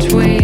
which way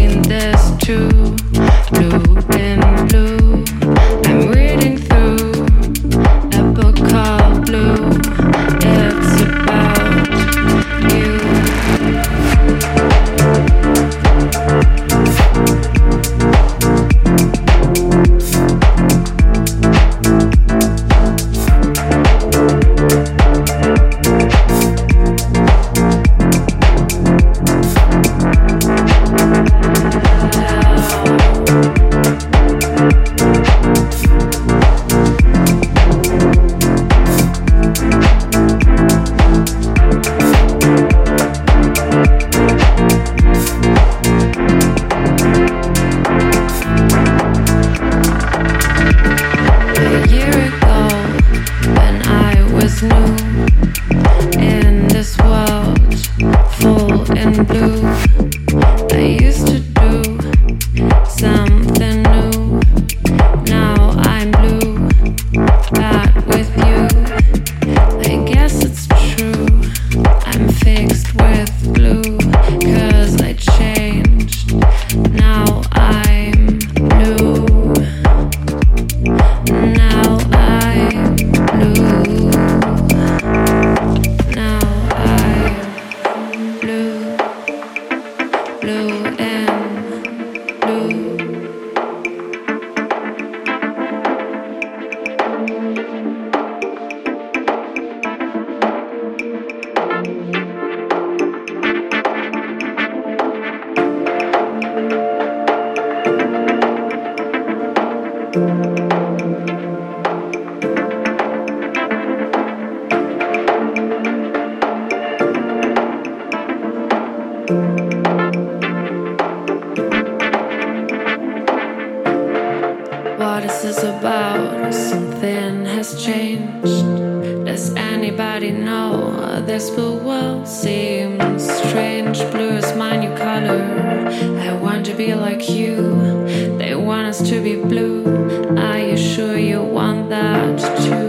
what this is about. Something has changed. Does anybody know? This blue world seems strange. Blue is my new color. I want to be like you. They want us to be blue. Are you sure you want that too?